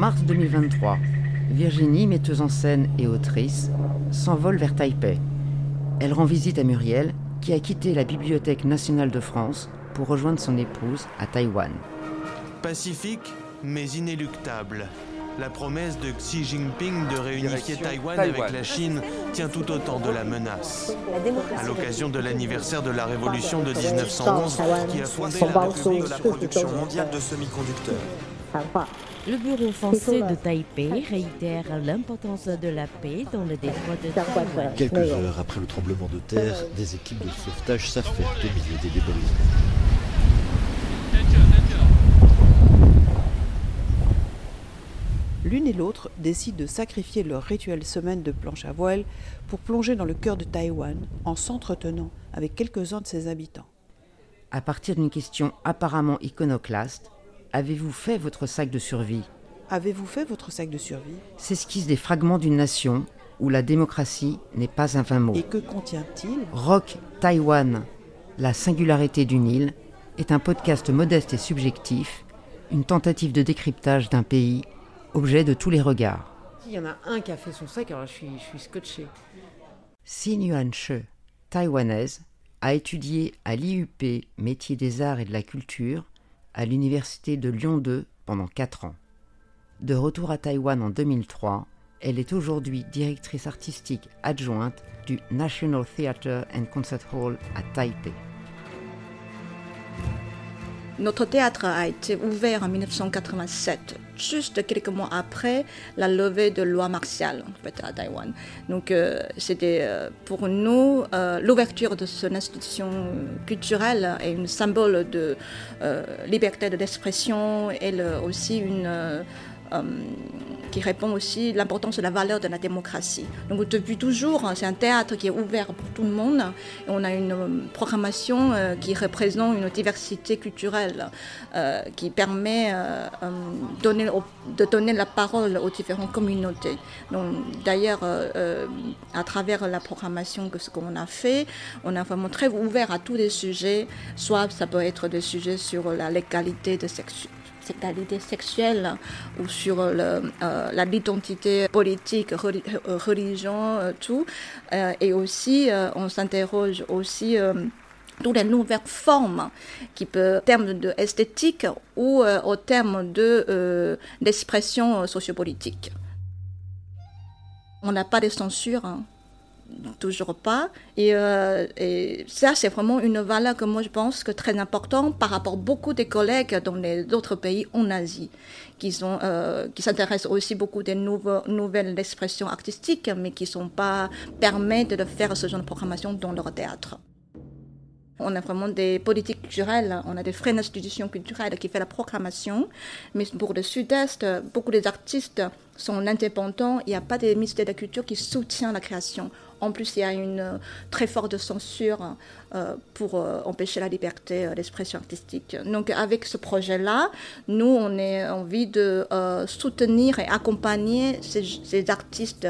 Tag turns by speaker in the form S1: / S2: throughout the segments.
S1: mars 2023, Virginie, metteuse en scène et autrice, s'envole vers Taipei. Elle rend visite à Muriel, qui a quitté la Bibliothèque nationale de France pour rejoindre son épouse à Taïwan.
S2: Pacifique, mais inéluctable. La promesse de Xi Jinping de réunifier Taïwan, avec la Chine tient tout autant de la menace. À l'occasion de l'anniversaire de la révolution de 1911, qui a fondé la République de la production mondiale de semi-conducteurs.
S3: Le bureau français de Taipei réitère l'importance de la paix dans le détroit de Taïwan.
S4: Quelques heures après le tremblement de terre, des équipes de sauvetage s'affairent au milieu des débris.
S5: L'une et l'autre décident de sacrifier leur rituelle semaine de planche à voile pour plonger dans le cœur de Taïwan en s'entretenant avec quelques-uns de ses habitants.
S1: À partir d'une question apparemment iconoclaste, avez-vous fait votre sac de survie?
S5: Avez-vous fait votre sac de survie?
S1: S'esquissent des fragments d'une nation où la démocratie n'est pas un vain mot.
S5: Et que contient-il?
S1: Rock Taïwan, la singularité d'une île, est un podcast modeste et subjectif, une tentative de décryptage d'un pays objet de tous les regards.
S6: Il y en a un qui a fait son sac, alors je suis, je suis scotché.
S1: Xin Yuan She, taïwanaise, a étudié à l'IUP métier des arts et de la culture à l'université de Lyon 2 pendant 4 ans. De retour à Taïwan en 2003, elle est aujourd'hui directrice artistique adjointe du National Theatre and Concert Hall à Taipei.
S7: Notre théâtre a été ouvert en 1987, juste quelques mois après la levée de loi martiale en fait, à Taïwan. Donc euh, c'était euh, pour nous euh, l'ouverture de cette institution culturelle et un symbole de liberté d'expression et aussi une qui répond aussi à l'importance de la valeur de la démocratie. Donc depuis toujours, c'est un théâtre qui est ouvert pour tout le monde. On a une euh, programmation euh, qui représente une diversité culturelle qui permet de donner la parole aux différentes communautés. D'ailleurs, à travers la programmation que ce qu'on a fait, on a vraiment très ouvert à tous les sujets. Soit ça peut être des sujets sur la légalité de sexe sexuelle ou sur euh, l'identité politique, euh, religion, euh, tout. et aussi, on s'interroge aussi toutes les nouvelles formes qui peuvent, en termes d'esthétique ou au terme de, d'expression sociopolitique. On n'a pas de censure. Hein toujours pas. Euh, et, ça, c'est vraiment une valeur que moi, je pense que très importante par rapport à beaucoup de collègues dans les autres pays en Asie, qui, sont, euh, qui s'intéressent aussi beaucoup des nouvelles expressions artistiques, mais qui sont pas permettent de faire ce genre de programmation dans leur théâtre. On a vraiment des politiques culturelles, on a des vraies institutions culturelles qui font la programmation. Mais pour le Sud-Est, beaucoup des artistes sont indépendants. Il n'y a pas de ministère de la Culture qui soutient la création. En plus, il y a une très forte censure euh, pour euh, empêcher la liberté euh, d'expression artistique. Donc, avec ce projet-là, nous, on a envie de soutenir et accompagner ces artistes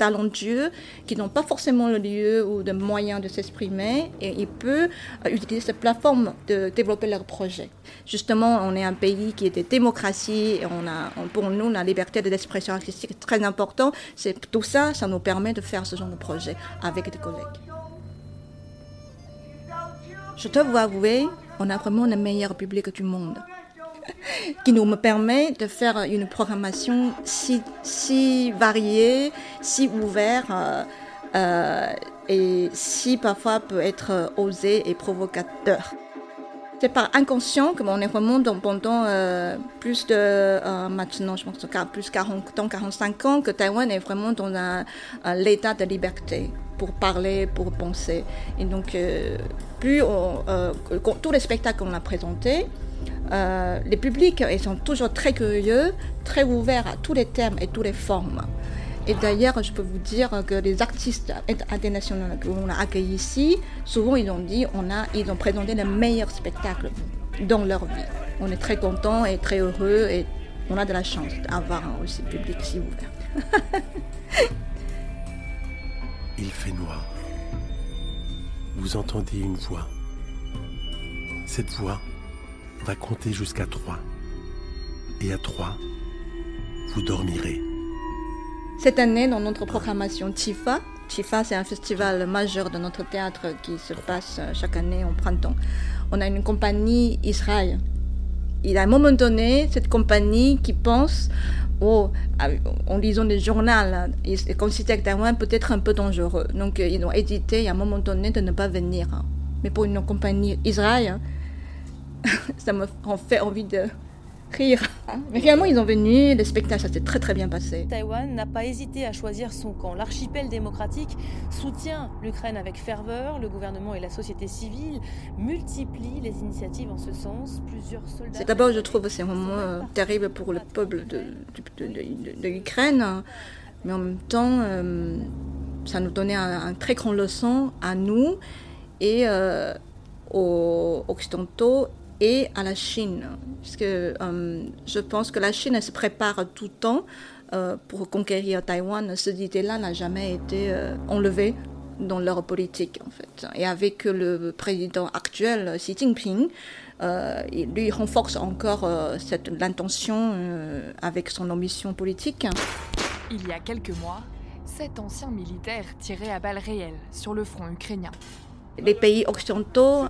S7: talentueux qui n'ont pas forcément le lieu ou de moyens de s'exprimer et ils peuvent euh, utiliser cette plateforme de développer leur projet. Justement, on est un pays qui est de démocratie et on a, pour nous, la liberté d'expression artistique est très importante. C'est tout ça, ça nous permet de faire ce genre de projet avec des collègues. Je dois vous avouer, on a vraiment le meilleur public du monde. qui nous permet de faire une programmation si, variée, si ouverte euh, euh, et si parfois peut être osée et provocateur. C'est par inconscient que on est vraiment pendant euh, plus de maintenant, je pense plus 40 ans, 45 ans, que Taïwan est vraiment dans un, l'état de liberté pour parler, pour penser. Et donc, plus tous les spectacles qu'on a présentés, euh, les publics ils sont toujours très curieux, très ouverts à tous les thèmes et toutes les formes. Et d'ailleurs, je peux vous dire que les artistes internationaux que l'on a accueillis ici, souvent ils ont dit on a, ils ont présenté le meilleur spectacle dans leur vie. On est très contents et très heureux et on a de la chance d'avoir aussi un public si ouvert.
S8: Il fait noir. Vous entendez une voix. Cette voix va compter jusqu'à 3. Et à 3, vous dormirez.
S7: Cette année, dans notre programmation TIFA, TIFA c'est un festival majeur de notre théâtre qui se passe chaque année en printemps, on a une compagnie Israël. Il a un moment donné, cette compagnie qui pense oh, en lisant des journaux, ils considèrent Taïwan peut être un peu dangereux. Donc, ils ont hésité à un moment donné de ne pas venir. Mais pour une compagnie Israël, ça me fait envie de rire. Mais finalement, ils ont venu, le spectacle, ça s'est très très bien passé.
S9: Taïwan n'a pas hésité à choisir son camp. L'archipel démocratique soutient l'Ukraine avec ferveur. Le gouvernement et la société civile multiplient les initiatives en ce sens. Plusieurs soldats.
S7: C'est d'abord, je trouve, c'est vraiment euh, terrible pour le peuple de, de, l'Ukraine. Mais en même temps, euh, ça nous donnait un, très grand leçon à nous et euh, aux Occidentaux et à la Chine. Parce que euh, je pense que la Chine se prépare tout le temps euh, pour conquérir Taïwan. Cette idée-là n'a jamais été euh, enlevée dans leur politique, en fait. Et avec le président actuel, Xi Jinping, il lui renforce encore cette l'intention avec son ambition politique.
S10: Il y a quelques mois, sept anciens militaires tiraient à balles réelles sur le front ukrainien
S7: les pays occidentaux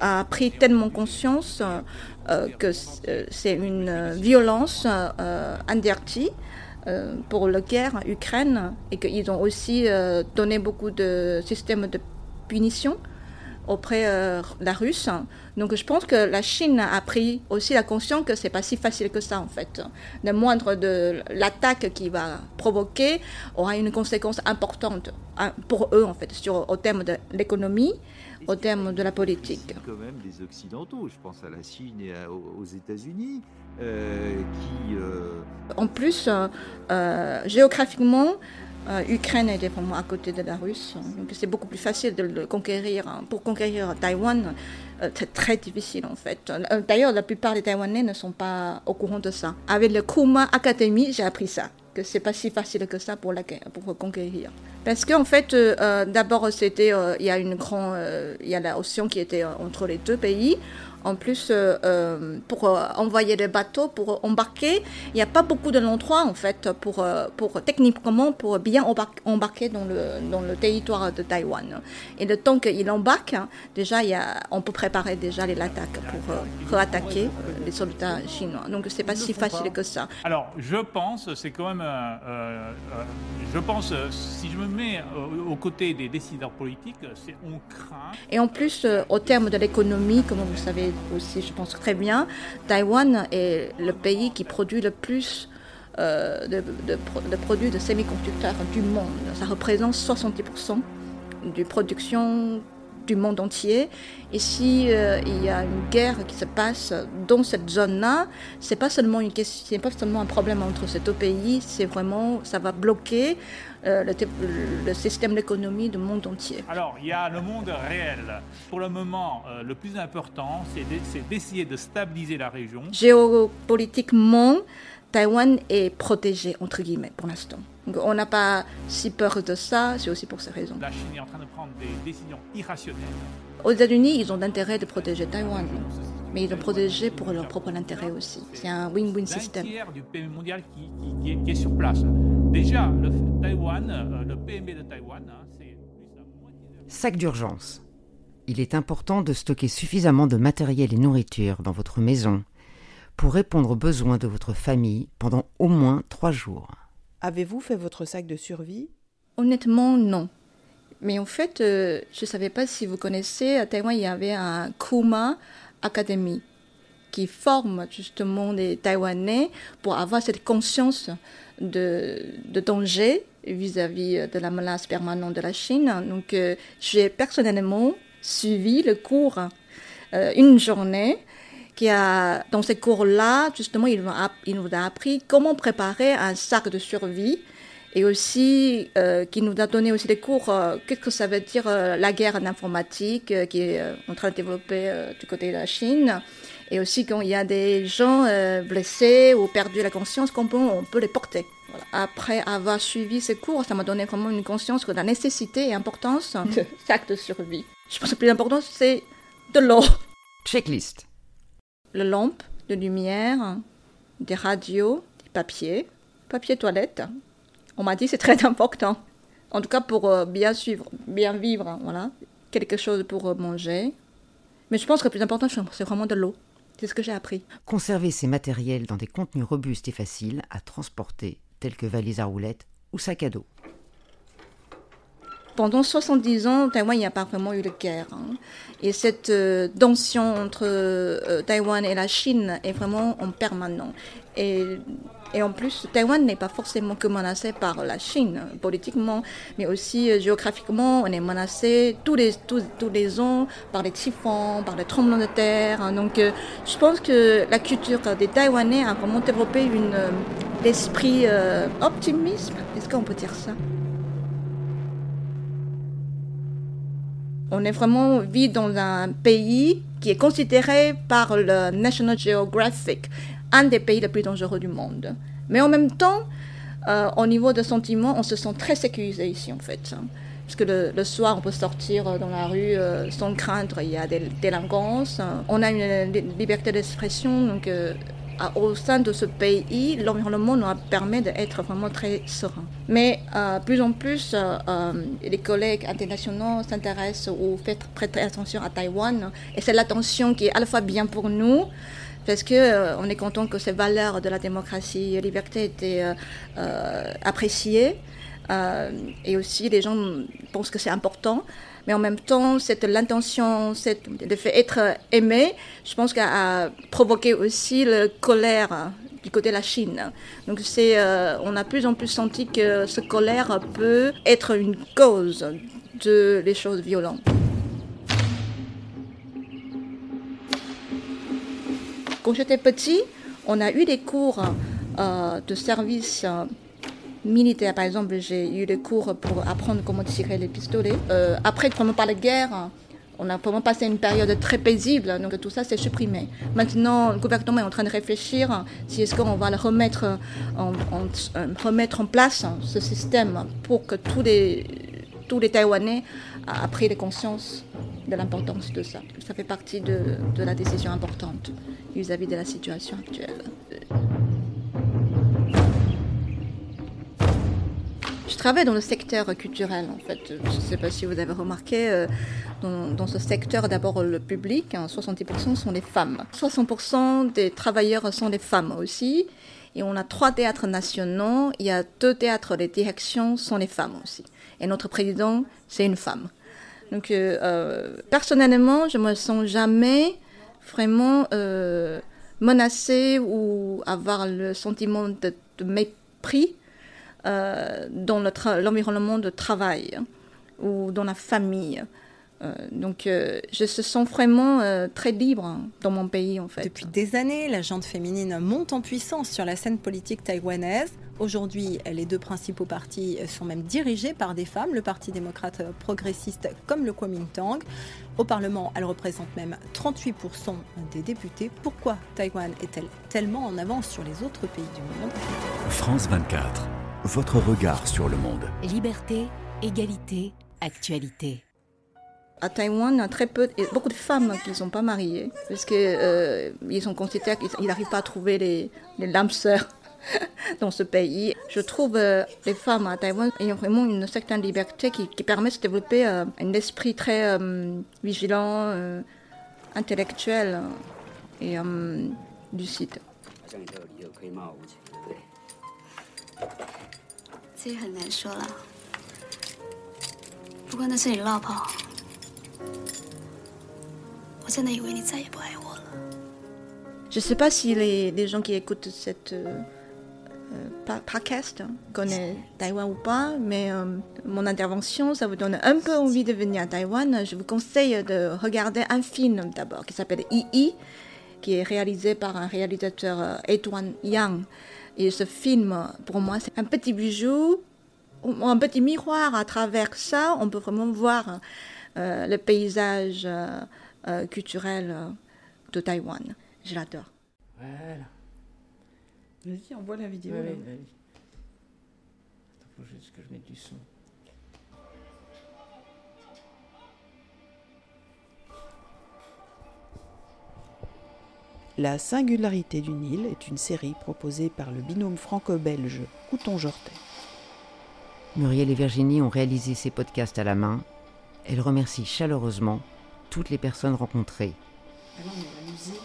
S7: ont pris tellement conscience euh, que euh, c'est une violence euh, pour la guerre Ukraine et qu'ils ont aussi donné beaucoup de systèmes de punition auprès de la Russe. Donc je pense que la Chine a pris aussi la conscience que c'est pas si facile que ça en fait. Le moindre de l'attaque qui va provoquer aura une conséquence importante hein, pour eux en fait sur au terme de l'économie, au terme de la politique.
S11: Quand même des occidentaux, je pense à la Chine et aux États-Unis. Euh, qui euh,
S7: En plus, euh, géographiquement, euh, Ukraine est vraiment à côté de la Russie, donc c'est beaucoup plus facile de le conquérir. Hein. Pour conquérir Taïwan, euh, c'est très difficile en fait. Euh, d'ailleurs, la plupart des Taïwanais ne sont pas au courant de ça. Avec le Kuma Academy, j'ai appris ça, que c'est pas si facile que ça pour, la, pour conquérir. Parce qu'en fait, d'abord, c'était, il y a une grande, il y a la océan qui était entre les deux pays. En plus, euh, euh, pour euh, envoyer des bateaux, pour embarquer, il n'y a pas beaucoup d'endroits en fait pour, pour techniquement pour bien embarquer dans le, dans le territoire de Taïwan. Et le temps qu'il embarque, hein, déjà, il y a, on peut préparer déjà les attaques pour attaquer les soldats chinois. Donc c'est pas si facile que ça.
S12: Alors je pense, c'est quand même, je pense, si je me mets aux côtés des décideurs politiques, c'est on craint.
S7: Et en plus, au terme de l'économie, comme vous savez aussi, je pense très bien, Taïwan est le pays qui produit le plus euh, de, de, produits de semi-conducteurs du monde. Ça représente 70% de production du monde entier. Et si euh, il y a une guerre qui se passe dans cette zone-là, c'est pas seulement une question, c'est pas seulement un problème entre ces deux pays, c'est vraiment, ça va bloquer euh, le, le, système d'économie du monde entier.
S12: Alors, il y a le monde réel. Pour le moment, euh, le plus important, c'est d'essayer de stabiliser la région.
S7: Géopolitiquement, Taïwan est protégé, entre guillemets, pour l'instant. On n'a pas si peur de ça, c'est aussi pour ces raisons.
S12: La Chine est en train de prendre des décisions irrationnelles.
S7: Aux États-Unis, ils ont l'intérêt de protéger Taïwan, mais ils le protégent pour leur propre intérêt aussi. C'est un win-win system.
S12: tiers du PME mondial qui, est, sur place. Déjà, le, Taïwan, euh, le PME de Taïwan, hein, c'est
S1: Sac d'urgence. Il est important de stocker suffisamment de matériel et nourriture dans votre maison pour répondre aux besoins de votre famille pendant au moins trois jours.
S5: Avez-vous fait votre sac de survie?
S7: Honnêtement, non. Mais en fait, euh, je ne savais pas si vous connaissez, à Taïwan, il y avait un Kuma Academy qui forme justement des Taïwanais pour avoir cette conscience de, danger vis-à-vis de la menace permanente de la Chine. Donc, euh, j'ai personnellement suivi le cours euh, une journée qui a, dans ces cours-là, justement, il, il, nous a appris comment préparer un sac de survie et aussi euh, qui nous a donné aussi des cours, euh, qu'est-ce que ça veut dire euh, la guerre en informatique qui est en train de développer du côté de la Chine. Et aussi quand il y a des gens blessés ou perdus la conscience, comment on peut les porter. Après avoir suivi ces cours, ça m'a donné vraiment une conscience de la nécessité et importance de sac de survie. Je pense que le plus important, c'est de l'eau.
S1: Checklist
S7: les lampes de lumière, des radios, des papier, papier toilette. On m'a dit c'est très important. En tout cas pour euh, bien suivre, bien vivre, hein, voilà. Quelque chose pour euh, manger. Mais je pense que le plus important, c'est vraiment de l'eau. C'est ce que j'ai appris.
S1: Conserver ces matériels dans des contenus robustes et faciles à transporter, tels que valises à roulettes ou sacs à dos.
S7: Pendant 70 ans, Taïwan n'y a pas vraiment eu de guerre. Hein. Et cette euh, tension entre euh, Taïwan et la Chine est vraiment en permanent. Et, en plus, Taïwan n'est pas forcément que menacé par la Chine politiquement, mais aussi euh, géographiquement, on est menacé tous les, ans par les typhons, par les tremblements de terre. Hein. Donc je pense que la culture des Taïwanais a vraiment développé une, l'esprit optimisme. Est-ce qu'on peut dire ça? On est vraiment vit dans un pays qui est considéré par le National Geographic un des pays les plus dangereux du monde. Mais en même temps, euh, au niveau de sentiments, on se sent très sécurisé ici en fait. Parce que le, soir, on peut sortir dans la rue euh, sans craindre, il y a des délinquances. On a une liberté d'expression, donc euh, au sein de ce pays, l'environnement nous permet d'être vraiment très serein. Mais euh, plus en plus, euh, euh, les collègues internationaux s'intéressent ou font prêter attention à Taïwan. Et c'est l'attention qui est à la fois bien pour nous, parce que on est content que ces valeurs de la démocratie et liberté étaient appréciées. et aussi, les gens pensent que c'est important mais en même temps, cette l'intention, le fait être aimé, je pense qu'a provoqué aussi la colère du côté de la Chine. Donc euh, on a plus en plus senti que ce colère peut être une cause de les choses violentes. Quand j'étais petit, on a eu des cours euh, de service militaire. Par exemple, j'ai eu des cours pour apprendre comment tirer les pistolets. Euh, après, vraiment par la guerre, on a vraiment passé une période très paisible, donc tout ça s'est supprimé. Maintenant, le gouvernement est en train de réfléchir si est-ce qu'on va le remettre en, euh, remettre en place ce système pour que tous les, tous les Taïwanais aient pris conscience de l'importance de ça. Ça fait partie de, de la décision importante vis-à-vis -vis de la situation actuelle. Travaille dans le secteur culturel, en fait. Je ne sais pas si vous avez remarqué, euh, dans, ce secteur, d'abord le public, 70% hein, sont les femmes. 60% des travailleurs sont des femmes aussi. Et on a trois théâtres nationaux. Il y a deux théâtres, les directions sont les femmes aussi. Et notre président, c'est une femme. Donc, euh, euh, personnellement, je me sens jamais vraiment menacée ou avoir le sentiment de mépris euh, dans l'environnement de travail hein, ou dans la famille. Euh, donc, euh, je se sens vraiment très libre hein, dans mon pays, en fait.
S13: Depuis des années, la gente féminine monte en puissance sur la scène politique taïwanaise. Aujourd'hui, les deux principaux partis sont même dirigés par des femmes, le Parti démocrate progressiste comme le Kuomintang. Au Parlement, elle représente même 38% des députés. Pourquoi Taïwan est-elle tellement en avance sur les autres pays du monde?
S14: France 24 votre regard sur le monde.
S3: Liberté, égalité, actualité.
S7: À Taïwan, il y a très peu, beaucoup de femmes qui ne sont pas mariées, parce qu'ils euh, sont considérés qu'ils n'arrivent pas à trouver les, les lames sœurs dans ce pays. Je trouve euh, les femmes à Taïwan ayant vraiment une certaine liberté qui, permet de développer euh, un esprit très vigilant, intellectuel et lucide.
S15: 这也很难说了。不过那是你落跑，我真的以为你再也不爱我了。
S7: Je sais pas si les, les gens qui écoutent cette euh, podcast connaissent Taïwan ou pas, mais euh, mon intervention, ça vous donne un peu envie de venir à Taïwan. Je vous conseille de regarder un film d'abord qui s'appelle II, qui est réalisé par un réalisateur euh, Edouard Yang. Et ce film, pour moi, c'est un petit bijou, un petit miroir. À travers ça, on peut vraiment voir euh, le paysage euh, euh, culturel de Taïwan. Je l'adore.
S6: Voilà.
S5: Vas-y, on voit la vidéo.
S6: Oui, oui, Attends, faut juste que je mette du son.
S5: La singularité du Nil est une série proposée par le binôme franco-belge Couton-Jortet.
S1: Muriel et Virginie ont réalisé ces podcasts à la main. Elles remercient chaleureusement toutes les personnes rencontrées.
S5: Alors, musique.